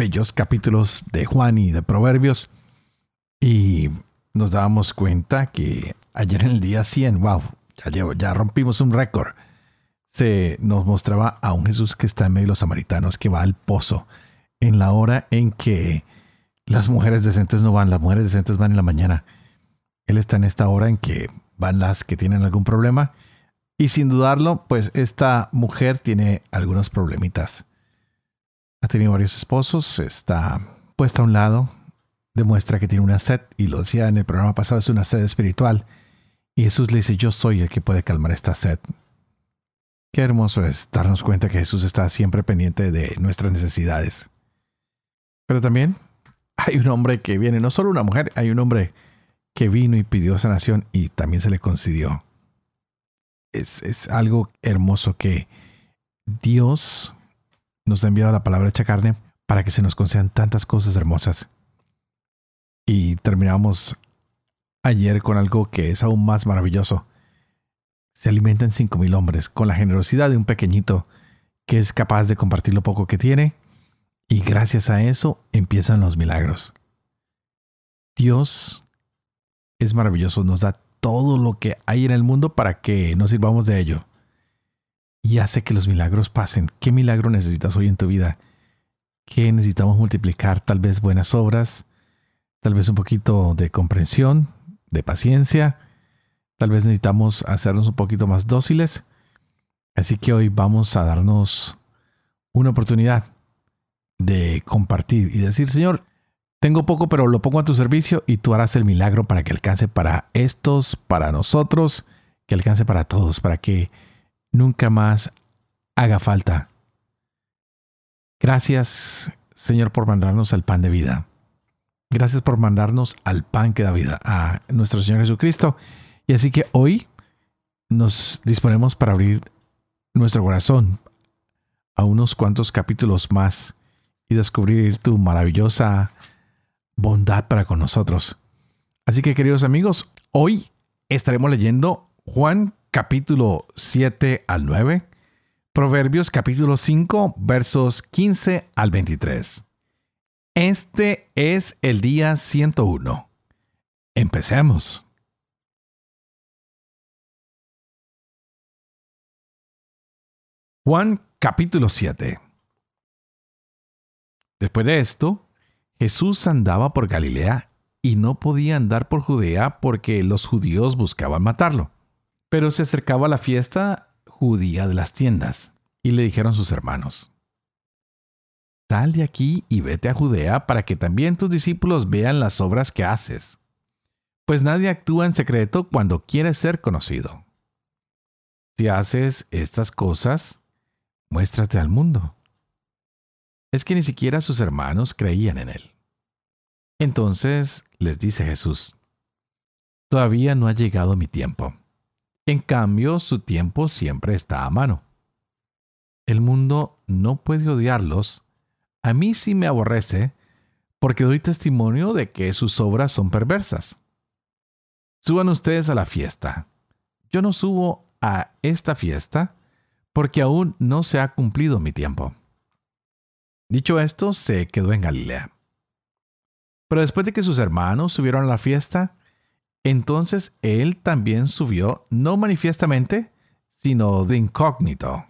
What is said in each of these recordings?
bellos capítulos de Juan y de Proverbios y nos dábamos cuenta que ayer en el día 100, wow, ya, ya rompimos un récord. Se nos mostraba a un Jesús que está en medio de los samaritanos, que va al pozo, en la hora en que las mujeres decentes no van, las mujeres decentes van en la mañana. Él está en esta hora en que van las que tienen algún problema y sin dudarlo, pues esta mujer tiene algunos problemitas. Ha tenido varios esposos, está puesta a un lado, demuestra que tiene una sed, y lo decía en el programa pasado, es una sed espiritual. Y Jesús le dice, yo soy el que puede calmar esta sed. Qué hermoso es darnos cuenta que Jesús está siempre pendiente de nuestras necesidades. Pero también hay un hombre que viene, no solo una mujer, hay un hombre que vino y pidió sanación y también se le concedió es, algo hermoso que Dios nos ha enviado la palabra hecha carne para que se nos concedan tantas cosas hermosas. Y terminamos ayer con algo que es aún más maravilloso. Se alimentan cinco mil hombres con la generosidad de un pequeñito que es capaz de compartir lo poco que tiene y gracias a eso empiezan los milagros. Dios es maravilloso, nos da todo lo que hay en el mundo para que nos sirvamos de ello. Y hace que los milagros pasen. ¿Qué milagro necesitas hoy en tu vida? ¿Qué necesitamos multiplicar? Tal vez buenas obras, tal vez un poquito de comprensión, de paciencia, tal vez necesitamos hacernos un poquito más dóciles. Así que hoy vamos a darnos una oportunidad de compartir y decir, Señor, tengo poco, pero lo pongo a tu servicio y tú harás el milagro para que alcance para estos, para nosotros, que alcance para todos, para que nunca más haga falta. Gracias, Señor, por mandarnos al pan de vida. Gracias por mandarnos al pan que da vida, a nuestro Señor Jesucristo. Y así que hoy nos disponemos para abrir nuestro corazón a unos cuantos capítulos más y descubrir tu maravillosa bondad para con nosotros. Así que queridos amigos, hoy estaremos leyendo Juan capítulo 7 al 9, Proverbios capítulo 5 versos 15 al 23. Este es el día 101. Empecemos. Juan capítulo 7. Después de esto, Jesús andaba por Galilea y no podía andar por Judea porque los judíos buscaban matarlo. Pero se acercaba la fiesta judía de las tiendas y le dijeron sus hermanos, Sal de aquí y vete a Judea para que también tus discípulos vean las obras que haces, pues nadie actúa en secreto cuando quiere ser conocido. Si haces estas cosas, muéstrate al mundo es que ni siquiera sus hermanos creían en él. Entonces les dice Jesús, Todavía no ha llegado mi tiempo. En cambio, su tiempo siempre está a mano. El mundo no puede odiarlos. A mí sí me aborrece, porque doy testimonio de que sus obras son perversas. Suban ustedes a la fiesta. Yo no subo a esta fiesta porque aún no se ha cumplido mi tiempo. Dicho esto, se quedó en Galilea. Pero después de que sus hermanos subieron a la fiesta, entonces él también subió, no manifiestamente, sino de incógnito.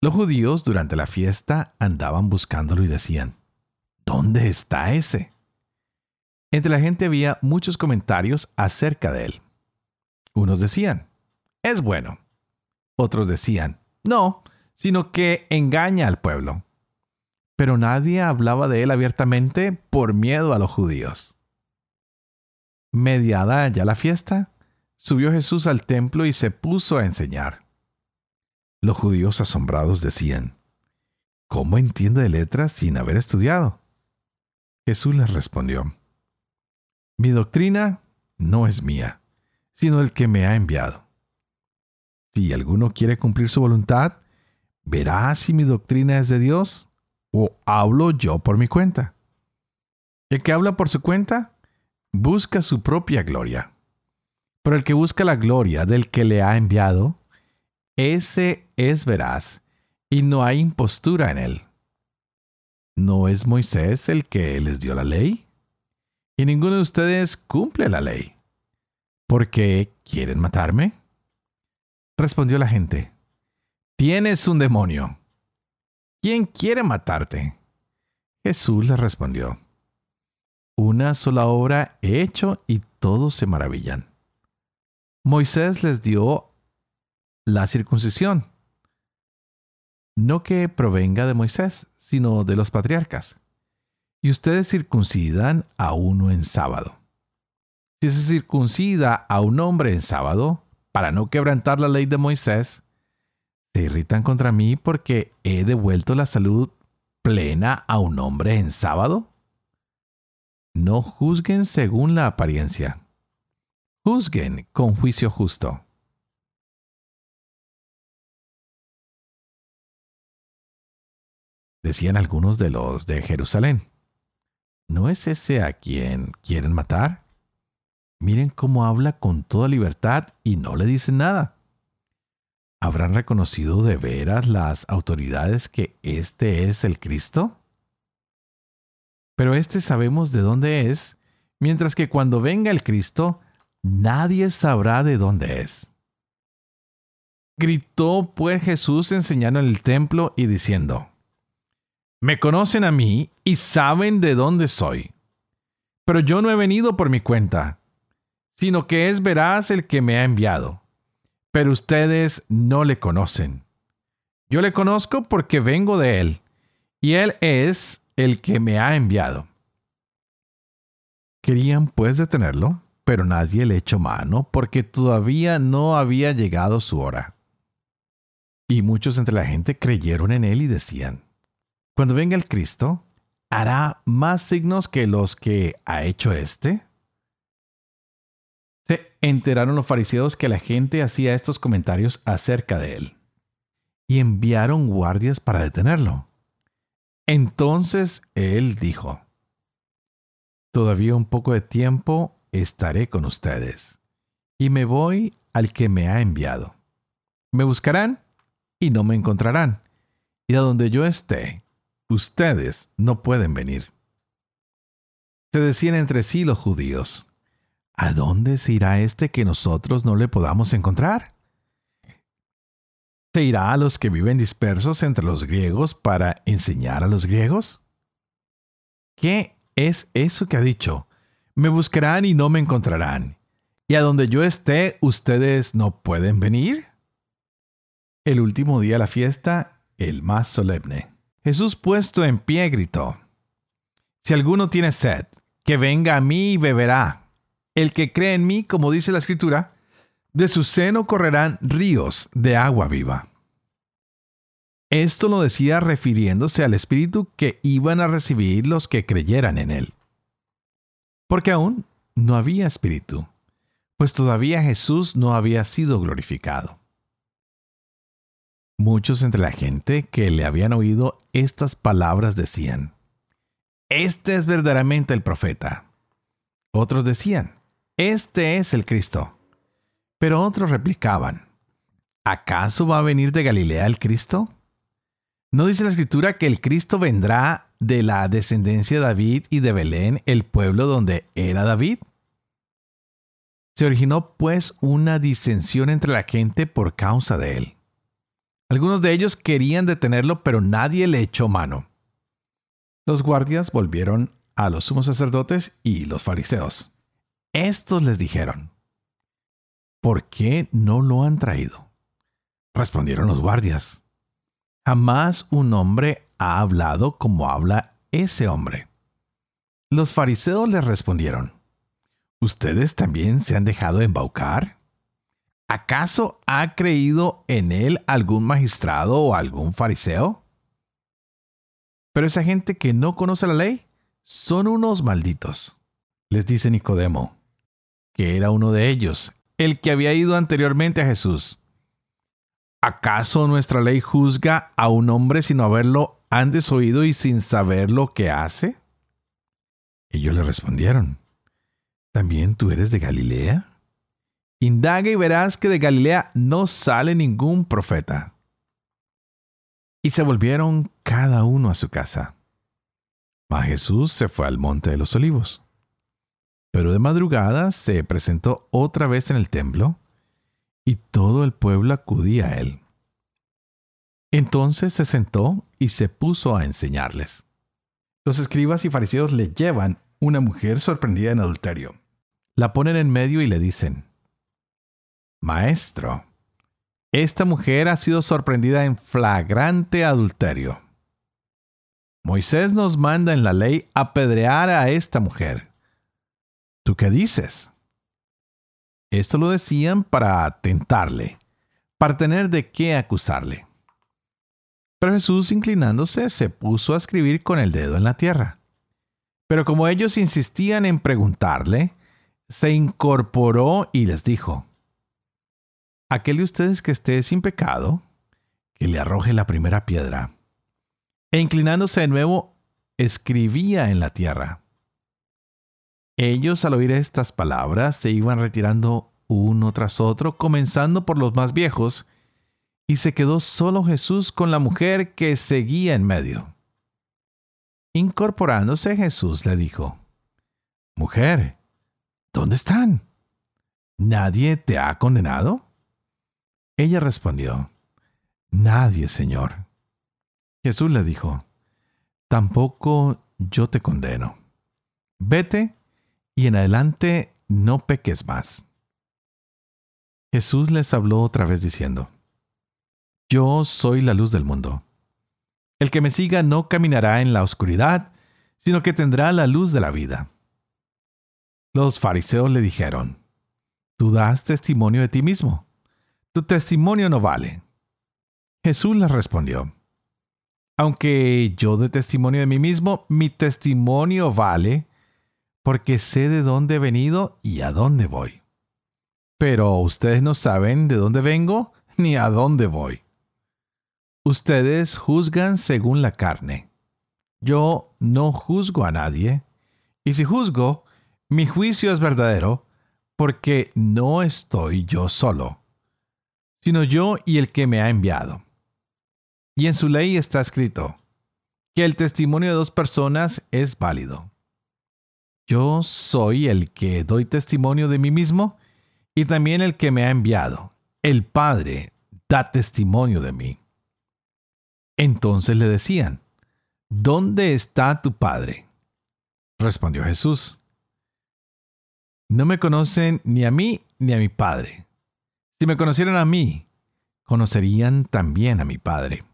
Los judíos durante la fiesta andaban buscándolo y decían, ¿Dónde está ese? Entre la gente había muchos comentarios acerca de él. Unos decían, es bueno. Otros decían, no, sino que engaña al pueblo. Pero nadie hablaba de él abiertamente por miedo a los judíos. Mediada ya la fiesta, subió Jesús al templo y se puso a enseñar. Los judíos asombrados decían, ¿Cómo entiende de letras sin haber estudiado? Jesús les respondió, Mi doctrina no es mía, sino el que me ha enviado. Si alguno quiere cumplir su voluntad, verá si mi doctrina es de Dios o hablo yo por mi cuenta. El que habla por su cuenta busca su propia gloria. Pero el que busca la gloria del que le ha enviado, ese es veraz, y no hay impostura en él. ¿No es Moisés el que les dio la ley? Y ninguno de ustedes cumple la ley. ¿Por qué quieren matarme? Respondió la gente, Tienes un demonio. ¿Quién quiere matarte? Jesús le respondió, Una sola obra he hecho y todos se maravillan. Moisés les dio la circuncisión, no que provenga de Moisés, sino de los patriarcas. Y ustedes circuncidan a uno en sábado. Si se circuncida a un hombre en sábado, para no quebrantar la ley de Moisés, se irritan contra mí porque he devuelto la salud plena a un hombre en sábado. No juzguen según la apariencia. Juzguen con juicio justo. Decían algunos de los de Jerusalén. ¿No es ese a quien quieren matar? Miren cómo habla con toda libertad y no le dicen nada. ¿Habrán reconocido de veras las autoridades que este es el Cristo? Pero este sabemos de dónde es, mientras que cuando venga el Cristo, nadie sabrá de dónde es. Gritó pues Jesús enseñando en el templo y diciendo, Me conocen a mí y saben de dónde soy. Pero yo no he venido por mi cuenta sino que es veraz el que me ha enviado. Pero ustedes no le conocen. Yo le conozco porque vengo de él, y él es el que me ha enviado. Querían pues detenerlo, pero nadie le echó mano porque todavía no había llegado su hora. Y muchos entre la gente creyeron en él y decían, Cuando venga el Cristo, ¿hará más signos que los que ha hecho éste? Se enteraron los fariseos que la gente hacía estos comentarios acerca de él y enviaron guardias para detenerlo. Entonces él dijo, Todavía un poco de tiempo estaré con ustedes, y me voy al que me ha enviado. Me buscarán y no me encontrarán, y a donde yo esté, ustedes no pueden venir. Se decían entre sí los judíos, ¿A dónde se irá este que nosotros no le podamos encontrar? ¿Se irá a los que viven dispersos entre los griegos para enseñar a los griegos? ¿Qué es eso que ha dicho? Me buscarán y no me encontrarán. ¿Y a donde yo esté, ustedes no pueden venir? El último día de la fiesta, el más solemne. Jesús puesto en pie gritó, Si alguno tiene sed, que venga a mí y beberá. El que cree en mí, como dice la escritura, de su seno correrán ríos de agua viva. Esto lo decía refiriéndose al Espíritu que iban a recibir los que creyeran en él. Porque aún no había Espíritu, pues todavía Jesús no había sido glorificado. Muchos entre la gente que le habían oído estas palabras decían, Este es verdaderamente el profeta. Otros decían, este es el Cristo. Pero otros replicaban, ¿acaso va a venir de Galilea el Cristo? ¿No dice la escritura que el Cristo vendrá de la descendencia de David y de Belén, el pueblo donde era David? Se originó pues una disensión entre la gente por causa de él. Algunos de ellos querían detenerlo, pero nadie le echó mano. Los guardias volvieron a los sumos sacerdotes y los fariseos. Estos les dijeron, ¿por qué no lo han traído? Respondieron los guardias, jamás un hombre ha hablado como habla ese hombre. Los fariseos les respondieron, ¿ustedes también se han dejado embaucar? ¿Acaso ha creído en él algún magistrado o algún fariseo? Pero esa gente que no conoce la ley son unos malditos. Les dice Nicodemo, que era uno de ellos, el que había ido anteriormente a Jesús. ¿Acaso nuestra ley juzga a un hombre sin haberlo antes oído y sin saber lo que hace? Ellos le respondieron, ¿también tú eres de Galilea? Indaga y verás que de Galilea no sale ningún profeta. Y se volvieron cada uno a su casa. Mas Jesús se fue al monte de los olivos. Pero de madrugada se presentó otra vez en el templo, y todo el pueblo acudía a él. Entonces se sentó y se puso a enseñarles. Los escribas y fariseos le llevan una mujer sorprendida en adulterio. La ponen en medio y le dicen, Maestro, esta mujer ha sido sorprendida en flagrante adulterio. Moisés nos manda en la ley apedrear a esta mujer. ¿Tú qué dices? Esto lo decían para tentarle, para tener de qué acusarle. Pero Jesús, inclinándose, se puso a escribir con el dedo en la tierra. Pero como ellos insistían en preguntarle, se incorporó y les dijo, Aquel de ustedes que esté sin pecado, que le arroje la primera piedra. E inclinándose de nuevo, escribía en la tierra. Ellos al oír estas palabras se iban retirando uno tras otro, comenzando por los más viejos, y se quedó solo Jesús con la mujer que seguía en medio. Incorporándose Jesús le dijo, Mujer, ¿dónde están? ¿Nadie te ha condenado? Ella respondió, Nadie, Señor. Jesús le dijo, Tampoco yo te condeno. Vete y en adelante no peques más. Jesús les habló otra vez diciendo, Yo soy la luz del mundo. El que me siga no caminará en la oscuridad, sino que tendrá la luz de la vida. Los fariseos le dijeron, Tú das testimonio de ti mismo tu testimonio no vale. Jesús les respondió, aunque yo dé testimonio de mí mismo, mi testimonio vale porque sé de dónde he venido y a dónde voy. Pero ustedes no saben de dónde vengo ni a dónde voy. Ustedes juzgan según la carne. Yo no juzgo a nadie, y si juzgo, mi juicio es verdadero, porque no estoy yo solo sino yo y el que me ha enviado. Y en su ley está escrito, que el testimonio de dos personas es válido. Yo soy el que doy testimonio de mí mismo y también el que me ha enviado. El Padre da testimonio de mí. Entonces le decían, ¿Dónde está tu Padre? Respondió Jesús, No me conocen ni a mí ni a mi Padre. Si me conocieran a mí, conocerían también a mi Padre.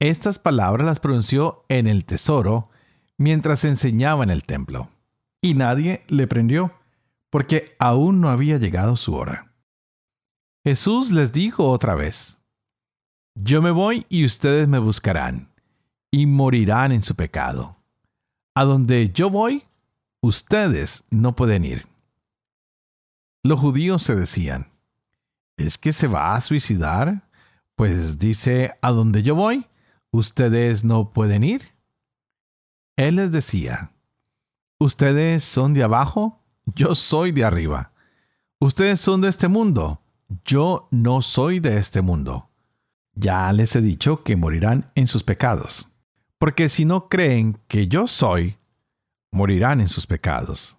Estas palabras las pronunció en el tesoro mientras enseñaba en el templo. Y nadie le prendió, porque aún no había llegado su hora. Jesús les dijo otra vez, Yo me voy y ustedes me buscarán, y morirán en su pecado. A donde yo voy, ustedes no pueden ir. Los judíos se decían, ¿Es que se va a suicidar? Pues dice, a donde yo voy, ustedes no pueden ir. Él les decía, ustedes son de abajo, yo soy de arriba. Ustedes son de este mundo, yo no soy de este mundo. Ya les he dicho que morirán en sus pecados, porque si no creen que yo soy, morirán en sus pecados.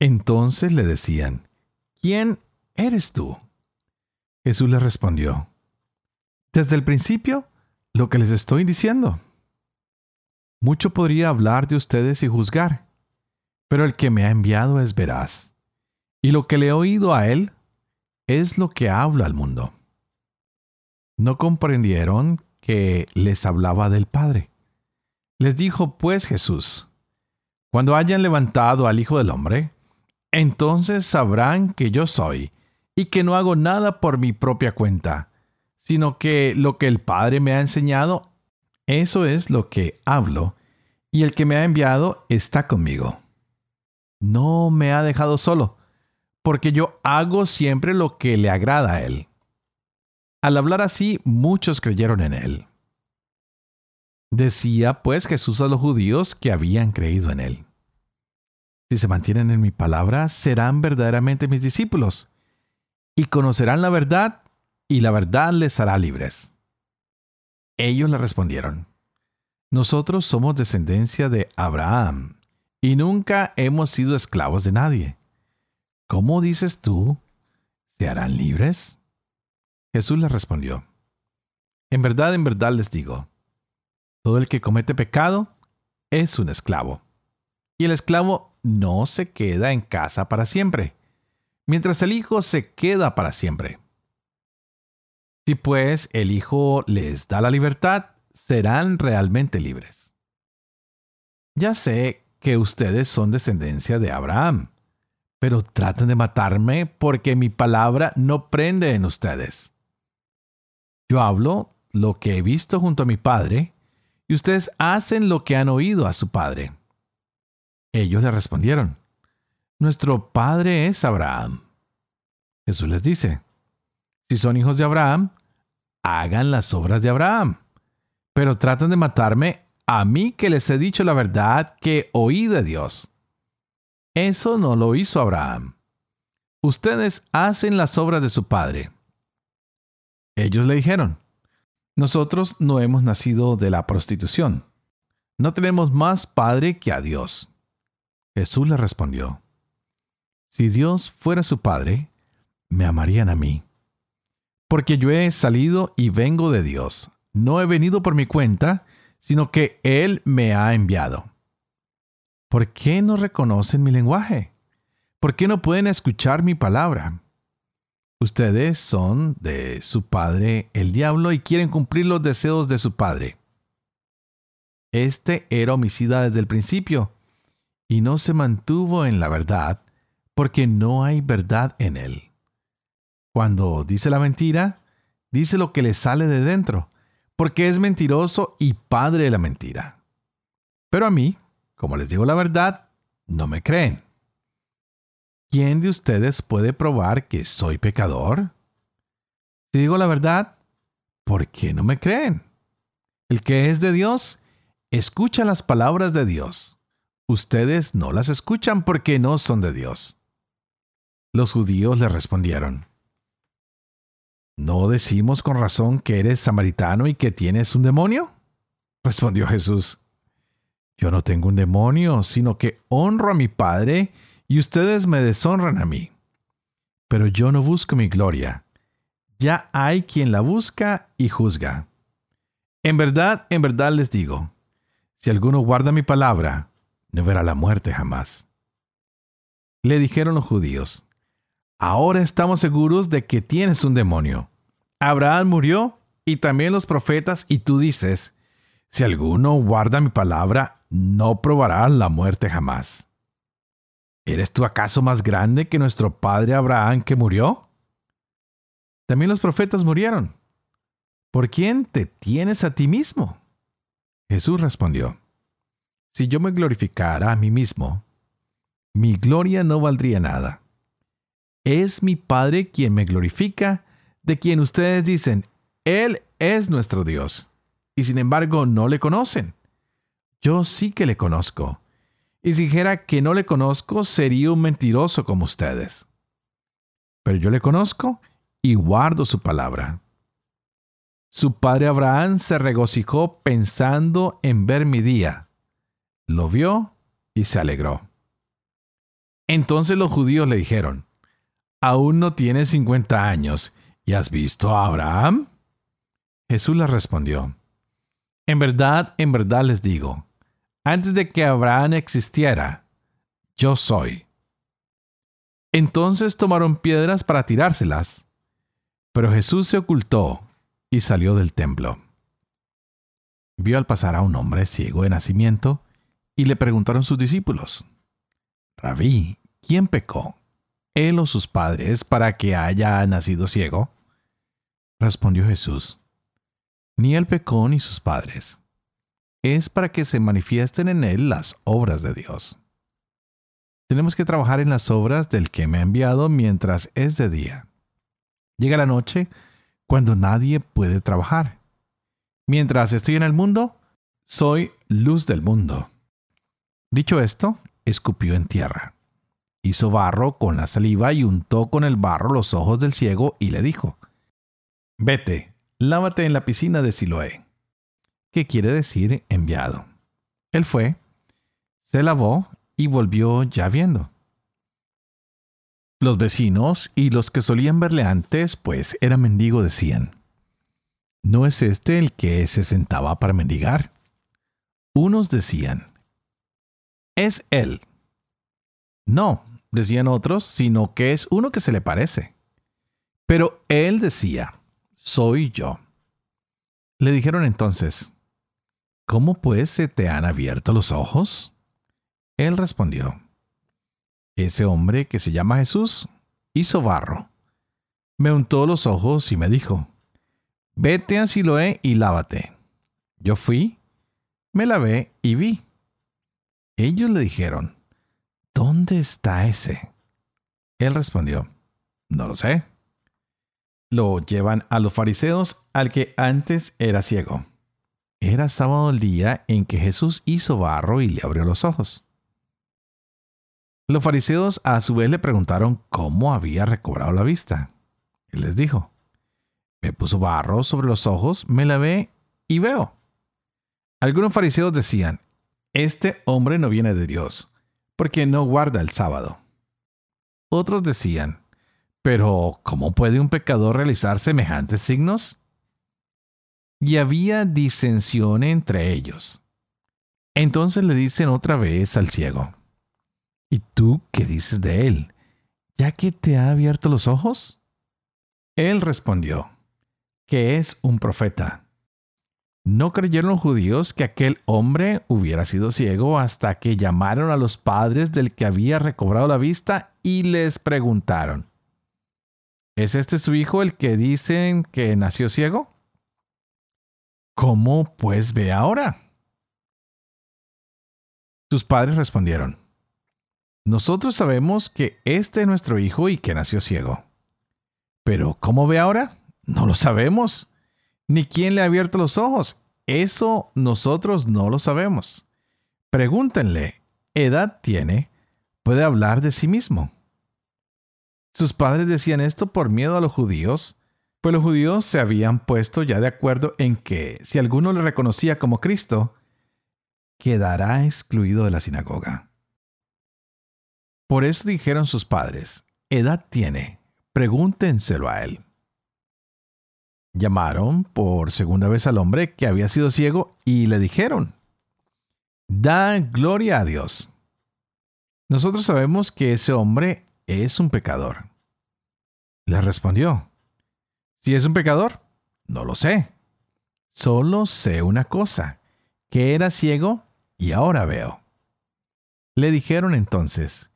Entonces le decían, ¿quién eres tú? Jesús les respondió, desde el principio, lo que les estoy diciendo. Mucho podría hablar de ustedes y juzgar, pero el que me ha enviado es veraz, y lo que le he oído a él es lo que habla al mundo. No comprendieron que les hablaba del Padre. Les dijo pues Jesús, cuando hayan levantado al Hijo del Hombre, entonces sabrán que yo soy y que no hago nada por mi propia cuenta, sino que lo que el Padre me ha enseñado, eso es lo que hablo, y el que me ha enviado está conmigo. No me ha dejado solo, porque yo hago siempre lo que le agrada a él. Al hablar así, muchos creyeron en él. Decía pues Jesús a los judíos que habían creído en él. Si se mantienen en mi palabra, serán verdaderamente mis discípulos, y conocerán la verdad, y la verdad les hará libres. Ellos le respondieron, Nosotros somos descendencia de Abraham, y nunca hemos sido esclavos de nadie. ¿Cómo dices tú? ¿Se harán libres? Jesús les respondió, En verdad, en verdad les digo, todo el que comete pecado es un esclavo. Y el esclavo no se queda en casa para siempre, mientras el Hijo se queda para siempre. Si pues el Hijo les da la libertad, serán realmente libres. Ya sé que ustedes son descendencia de Abraham, pero tratan de matarme porque mi palabra no prende en ustedes. Yo hablo lo que he visto junto a mi Padre, y ustedes hacen lo que han oído a su Padre. Ellos le respondieron, Nuestro Padre es Abraham. Jesús les dice, Si son hijos de Abraham, hagan las obras de Abraham. Pero tratan de matarme a mí que les he dicho la verdad que oí de Dios. Eso no lo hizo Abraham. Ustedes hacen las obras de su padre. Ellos le dijeron, nosotros no hemos nacido de la prostitución. No tenemos más padre que a Dios. Jesús le respondió, Si Dios fuera su padre, me amarían a mí. Porque yo he salido y vengo de Dios. No he venido por mi cuenta, sino que Él me ha enviado. ¿Por qué no reconocen mi lenguaje? ¿Por qué no pueden escuchar mi palabra? Ustedes son de su padre el diablo y quieren cumplir los deseos de su padre. Este era homicida desde el principio y no se mantuvo en la verdad porque no hay verdad en él. Cuando dice la mentira, dice lo que le sale de dentro, porque es mentiroso y padre de la mentira. Pero a mí, como les digo la verdad, no me creen. ¿Quién de ustedes puede probar que soy pecador? Si digo la verdad, ¿por qué no me creen? El que es de Dios, escucha las palabras de Dios. Ustedes no las escuchan porque no son de Dios. Los judíos le respondieron, ¿No decimos con razón que eres samaritano y que tienes un demonio? Respondió Jesús, Yo no tengo un demonio, sino que honro a mi Padre y ustedes me deshonran a mí. Pero yo no busco mi gloria. Ya hay quien la busca y juzga. En verdad, en verdad les digo, si alguno guarda mi palabra, no verá la muerte jamás. Le dijeron los judíos, ahora estamos seguros de que tienes un demonio. Abraham murió y también los profetas y tú dices, si alguno guarda mi palabra, no probará la muerte jamás. ¿Eres tú acaso más grande que nuestro padre Abraham que murió? También los profetas murieron. ¿Por quién te tienes a ti mismo? Jesús respondió, Si yo me glorificara a mí mismo, mi gloria no valdría nada. Es mi Padre quien me glorifica, de quien ustedes dicen, Él es nuestro Dios, y sin embargo no le conocen. Yo sí que le conozco y si dijera que no le conozco, sería un mentiroso como ustedes. Pero yo le conozco y guardo su palabra. Su padre Abraham se regocijó pensando en ver mi día. Lo vio y se alegró. Entonces los judíos le dijeron, Aún no tienes cincuenta años y has visto a Abraham. Jesús les respondió, En verdad, en verdad les digo, antes de que Abraham existiera, yo soy. Entonces tomaron piedras para tirárselas, pero Jesús se ocultó y salió del templo. Vio al pasar a un hombre ciego de nacimiento y le preguntaron sus discípulos, Rabí, ¿quién pecó? ¿Él o sus padres para que haya nacido ciego? Respondió Jesús, ni él pecó ni sus padres es para que se manifiesten en él las obras de Dios. Tenemos que trabajar en las obras del que me ha enviado mientras es de día. Llega la noche cuando nadie puede trabajar. Mientras estoy en el mundo, soy luz del mundo. Dicho esto, escupió en tierra. Hizo barro con la saliva y untó con el barro los ojos del ciego y le dijo, Vete, lávate en la piscina de Siloé, que quiere decir enviado. Él fue, se lavó y volvió ya viendo. Los vecinos y los que solían verle antes, pues era mendigo, decían, ¿no es este el que se sentaba para mendigar? Unos decían, es él. No, decían otros, sino que es uno que se le parece. Pero él decía, soy yo. Le dijeron entonces, ¿cómo pues se te han abierto los ojos? Él respondió, ese hombre que se llama Jesús hizo barro, me untó los ojos y me dijo, vete a Siloé y lávate. Yo fui, me lavé y vi. Ellos le dijeron, ¿dónde está ese? Él respondió, no lo sé. Lo llevan a los fariseos al que antes era ciego. Era sábado el día en que Jesús hizo barro y le abrió los ojos. Los fariseos a su vez le preguntaron cómo había recobrado la vista. Él les dijo, me puso barro sobre los ojos, me lavé y veo. Algunos fariseos decían, este hombre no viene de Dios, porque no guarda el sábado. Otros decían, pero ¿cómo puede un pecador realizar semejantes signos? Y había disensión entre ellos. Entonces le dicen otra vez al ciego, ¿Y tú qué dices de él? ¿Ya que te ha abierto los ojos? Él respondió, que es un profeta. No creyeron los judíos que aquel hombre hubiera sido ciego hasta que llamaron a los padres del que había recobrado la vista y les preguntaron, ¿Es este su hijo el que dicen que nació ciego? ¿Cómo pues ve ahora? Sus padres respondieron, nosotros sabemos que este es nuestro hijo y que nació ciego. Pero ¿cómo ve ahora? No lo sabemos. Ni quién le ha abierto los ojos. Eso nosotros no lo sabemos. Pregúntenle, ¿edad tiene? ¿Puede hablar de sí mismo? Sus padres decían esto por miedo a los judíos, pues los judíos se habían puesto ya de acuerdo en que si alguno le reconocía como Cristo, quedará excluido de la sinagoga. Por eso dijeron sus padres, edad tiene, pregúntenselo a él. Llamaron por segunda vez al hombre que había sido ciego y le dijeron, da gloria a Dios. Nosotros sabemos que ese hombre es un pecador. Le respondió, si es un pecador, no lo sé. Solo sé una cosa, que era ciego y ahora veo. Le dijeron entonces,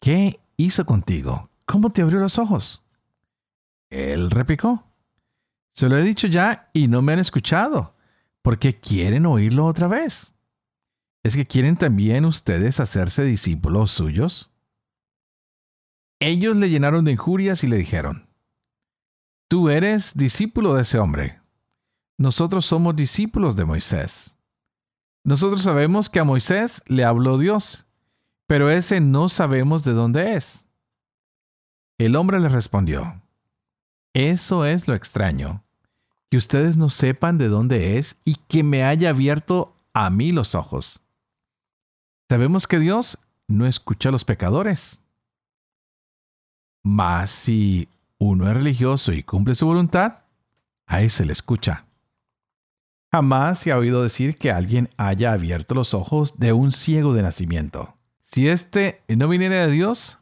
¿Qué hizo contigo? ¿Cómo te abrió los ojos? Él replicó. Se lo he dicho ya y no me han escuchado, porque quieren oírlo otra vez. ¿Es que quieren también ustedes hacerse discípulos suyos? Ellos le llenaron de injurias y le dijeron, Tú eres discípulo de ese hombre. Nosotros somos discípulos de Moisés. Nosotros sabemos que a Moisés le habló Dios pero ese no sabemos de dónde es. El hombre le respondió, Eso es lo extraño, que ustedes no sepan de dónde es y que me haya abierto a mí los ojos. Sabemos que Dios no escucha a los pecadores. Mas si uno es religioso y cumple su voluntad, a ese le escucha. Jamás se ha oído decir que alguien haya abierto los ojos de un ciego de nacimiento. Si éste no viniera de Dios,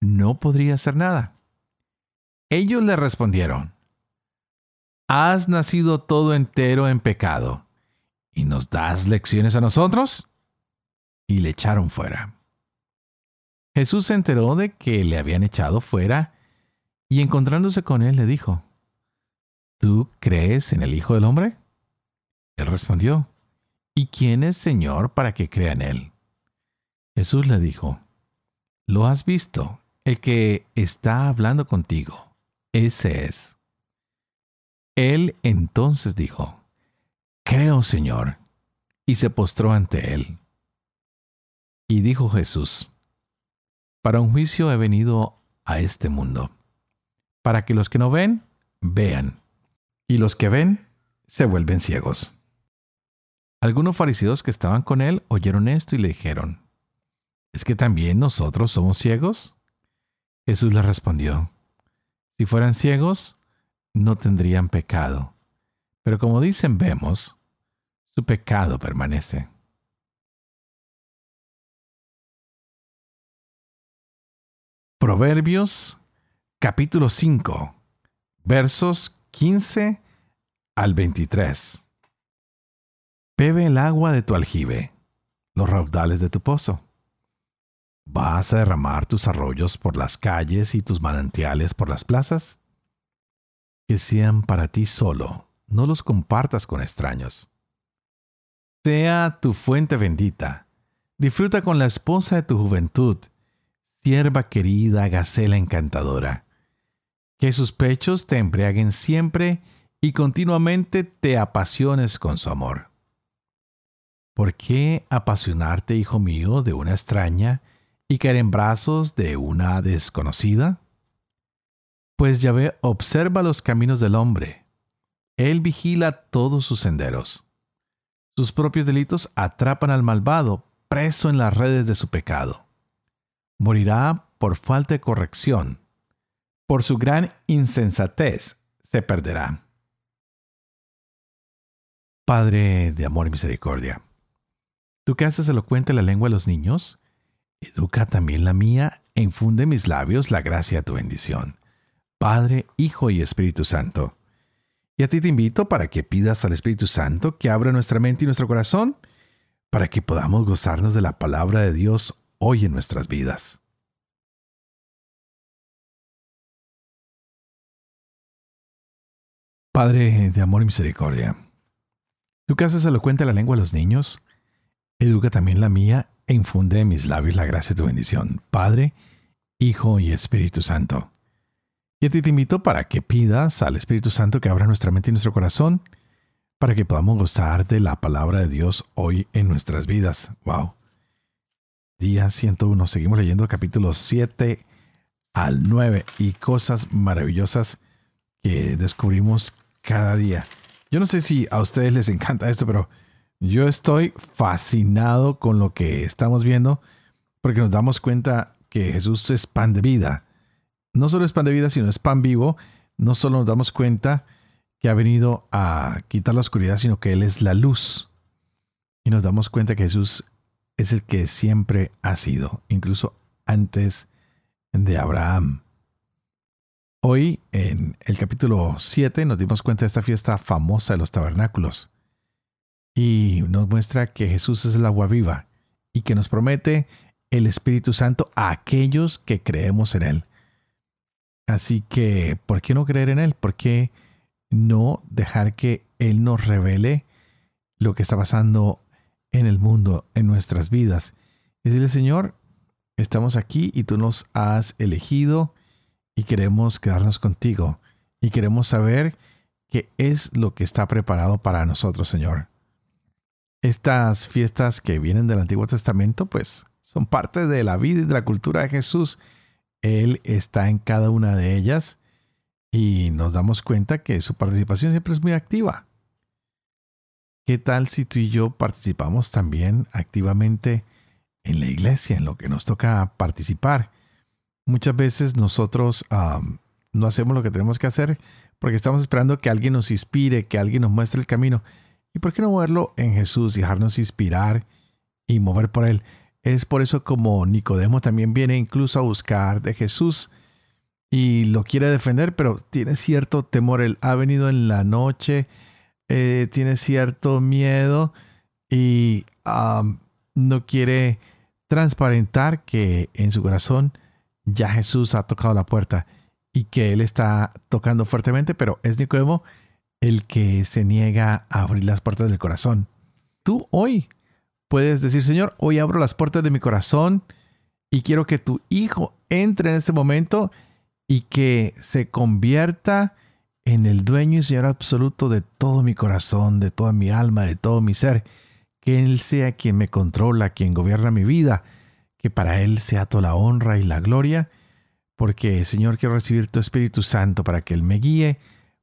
no podría hacer nada. Ellos le respondieron, ¿has nacido todo entero en pecado y nos das lecciones a nosotros? Y le echaron fuera. Jesús se enteró de que le habían echado fuera y encontrándose con él le dijo, ¿Tú crees en el Hijo del Hombre? Él respondió, ¿Y quién es Señor para que crea en Él? Jesús le dijo, Lo has visto, el que está hablando contigo, ese es. Él entonces dijo, Creo, Señor, y se postró ante él. Y dijo Jesús, Para un juicio he venido a este mundo, para que los que no ven, vean, y los que ven, se vuelven ciegos. Algunos fariseos que estaban con él oyeron esto y le dijeron, ¿Es que también nosotros somos ciegos? Jesús les respondió, Si fueran ciegos, no tendrían pecado. Pero como dicen vemos, su pecado permanece. Proverbios capítulo 5 versos 15 al 23. Bebe el agua de tu aljibe, los raudales de tu pozo. ¿Vas a derramar tus arroyos por las calles y tus manantiales por las plazas? Que sean para ti solo, no los compartas con extraños. Sea tu fuente bendita. Disfruta con la esposa de tu juventud, sierva querida, gacela encantadora. Que sus pechos te embriaguen siempre y continuamente te apasiones con su amor. ¿Por qué apasionarte, hijo mío, de una extraña y caer en brazos de una desconocida? Pues Yahvé observa los caminos del hombre. Él vigila todos sus senderos. Sus propios delitos atrapan al malvado, preso en las redes de su pecado. Morirá por falta de corrección. Por su gran insensatez se perderá. Padre de amor y misericordia, tú que haces elocuente la lengua de los niños, educa también la mía e infunde en mis labios la gracia de tu bendición. Padre, Hijo y Espíritu Santo. Y a ti te invito para que pidas al Espíritu Santo que abra nuestra mente y nuestro corazón para que podamos gozarnos de la palabra de Dios hoy en nuestras vidas. Padre de amor y misericordia, Tú que haces elocuente la lengua de los niños, educa también la mía e infunde en mis labios la gracia de tu bendición, Padre, Hijo y Espíritu Santo. Y a ti te invito para que pidas al Espíritu Santo que abra nuestra mente y nuestro corazón para que podamos gozar de la palabra de Dios hoy en nuestras vidas. ¡Wow! Día 101. Seguimos leyendo capítulos 7 al 9 y cosas maravillosas que descubrimos cada día. Yo no sé si a ustedes les encanta esto, pero yo estoy fascinado con lo que estamos viendo porque nos damos cuenta que Jesús es pan de vida. No solo es pan de vida, sino es pan vivo. No solo nos damos cuenta que ha venido a quitar la oscuridad, sino que Él es la luz. Y nos damos cuenta que Jesús es el que siempre ha sido, incluso antes de Abraham. Hoy, en el capítulo 7, nos dimos cuenta de esta fiesta famosa de los tabernáculos. Y nos muestra que Jesús es el agua viva y que nos promete el Espíritu Santo a aquellos que creemos en Él. Así que, ¿por qué no creer en Él? ¿Por qué no dejar que Él nos revele lo que está pasando en el mundo, en nuestras vidas? Y decirle, Señor, estamos aquí y tú nos has elegido y queremos quedarnos contigo y queremos saber qué es lo que está preparado para nosotros, Señor. Estas fiestas que vienen del Antiguo Testamento, pues son parte de la vida y de la cultura de Jesús. Él está en cada una de ellas y nos damos cuenta que su participación siempre es muy activa. ¿Qué tal si tú y yo participamos también activamente en la iglesia, en lo que nos toca participar? Muchas veces nosotros no hacemos lo que tenemos que hacer porque estamos esperando que alguien nos inspire, que alguien nos muestre el camino. ¿Y por qué no moverlo en Jesús dejarnos inspirar y mover por Él? Es por eso como Nicodemo también viene incluso a buscar de Jesús y lo quiere defender, pero tiene cierto temor. Él ha venido en la noche, eh, tiene cierto miedo y no quiere transparentar que en su corazón ya Jesús ha tocado la puerta y que Él está tocando fuertemente, pero es Nicodemo el que se niega a abrir las puertas del corazón. tú hoy puedes decir, Señor, hoy abro las puertas de mi corazón y quiero que tu Hijo entre en ese momento y que se convierta en el dueño y Señor absoluto de todo mi corazón, de toda mi alma, de todo mi ser. Que Él sea quien me controla, quien gobierna mi vida, que para Él sea toda la honra y la gloria, porque Señor quiero recibir tu Espíritu Santo para que Él me guíe,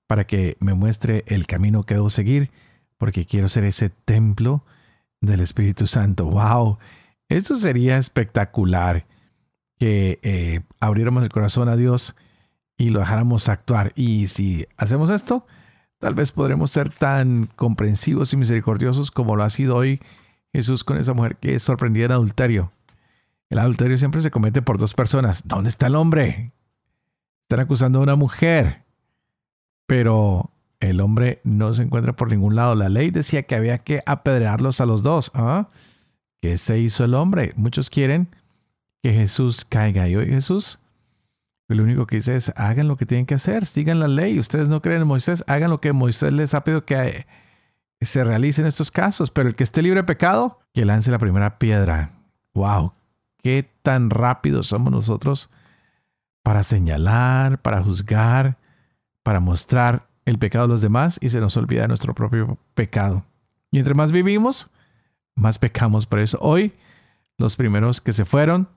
para que me muestre el camino que debo seguir, porque quiero ser ese templo del Espíritu Santo. ¡Wow! Eso sería espectacular que eh, abriéramos el corazón a Dios y lo dejáramos actuar. Y si hacemos esto, tal vez podremos ser tan comprensivos y misericordiosos como lo ha sido hoy Jesús con esa mujer que es sorprendida en adulterio. El adulterio siempre se comete por dos personas. ¿Dónde está el hombre? Están acusando a una mujer. Pero el hombre no se encuentra por ningún lado. La ley decía que había que apedrearlos a los dos. ¿Ah? ¿Qué se hizo el hombre? Muchos quieren que Jesús caiga. Y hoy Jesús, lo único que dice es, hagan lo que tienen que hacer, sigan la ley. Ustedes no creen en Moisés, hagan lo que Moisés les ha pedido que se realice en estos casos. Pero el que esté libre de pecado, que lance la primera piedra. ¡Wow! ¿Qué tan rápidos somos nosotros para señalar, para juzgar, para mostrar el pecado de los demás y se nos olvida nuestro propio pecado. Y entre más vivimos, más pecamos. Por eso hoy los primeros que se fueron,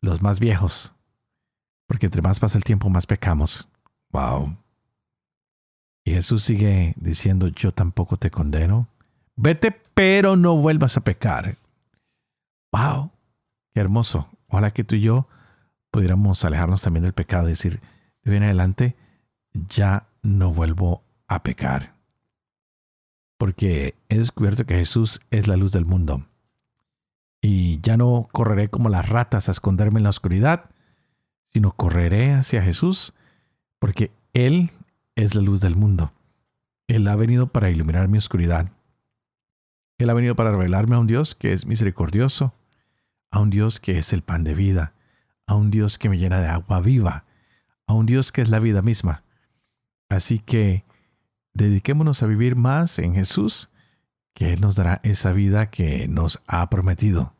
los más viejos. Porque entre más pasa el tiempo, más pecamos. Wow. Y Jesús sigue diciendo, yo tampoco te condeno. Vete, pero no vuelvas a pecar. Wow. Qué hermoso. Ojalá que tú y yo pudiéramos alejarnos también del pecado y decir, de bien adelante, ya no vuelvo a pecar. Porque he descubierto que Jesús es la luz del mundo. Y ya no correré como las ratas a esconderme en la oscuridad, sino correré hacia Jesús, porque Él es la luz del mundo. Él ha venido para iluminar mi oscuridad. Él ha venido para revelarme a un Dios que es misericordioso, a un Dios que es el pan de vida, a un Dios que me llena de agua viva, a un Dios que es la vida misma. Así que dediquémonos a vivir más en Jesús, que Él nos dará esa vida que nos ha prometido.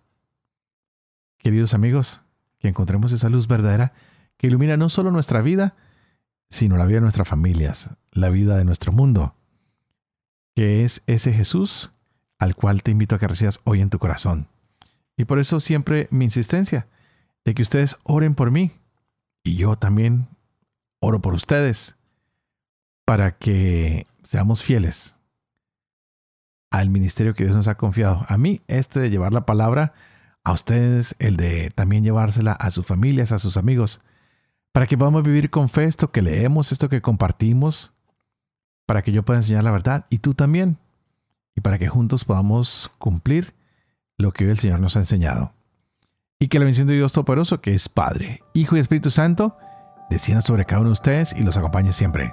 Queridos amigos, que encontremos esa luz verdadera que ilumina no solo nuestra vida, sino la vida de nuestras familias, la vida de nuestro mundo, que es ese Jesús al cual te invito a que recibas hoy en tu corazón. Y por eso siempre mi insistencia de que ustedes oren por mí y yo también oro por ustedes para que seamos fieles al ministerio que Dios nos ha confiado. A mí, este de llevar la palabra, a ustedes el de también llevársela a sus familias, a sus amigos, para que podamos vivir con fe esto que leemos, esto que compartimos, para que yo pueda enseñar la verdad y tú también, y para que juntos podamos cumplir lo que hoy el Señor nos ha enseñado. Y que la bendición de Dios Todopoderoso, que es Padre, Hijo y Espíritu Santo, descienda sobre cada uno de ustedes y los acompañe siempre.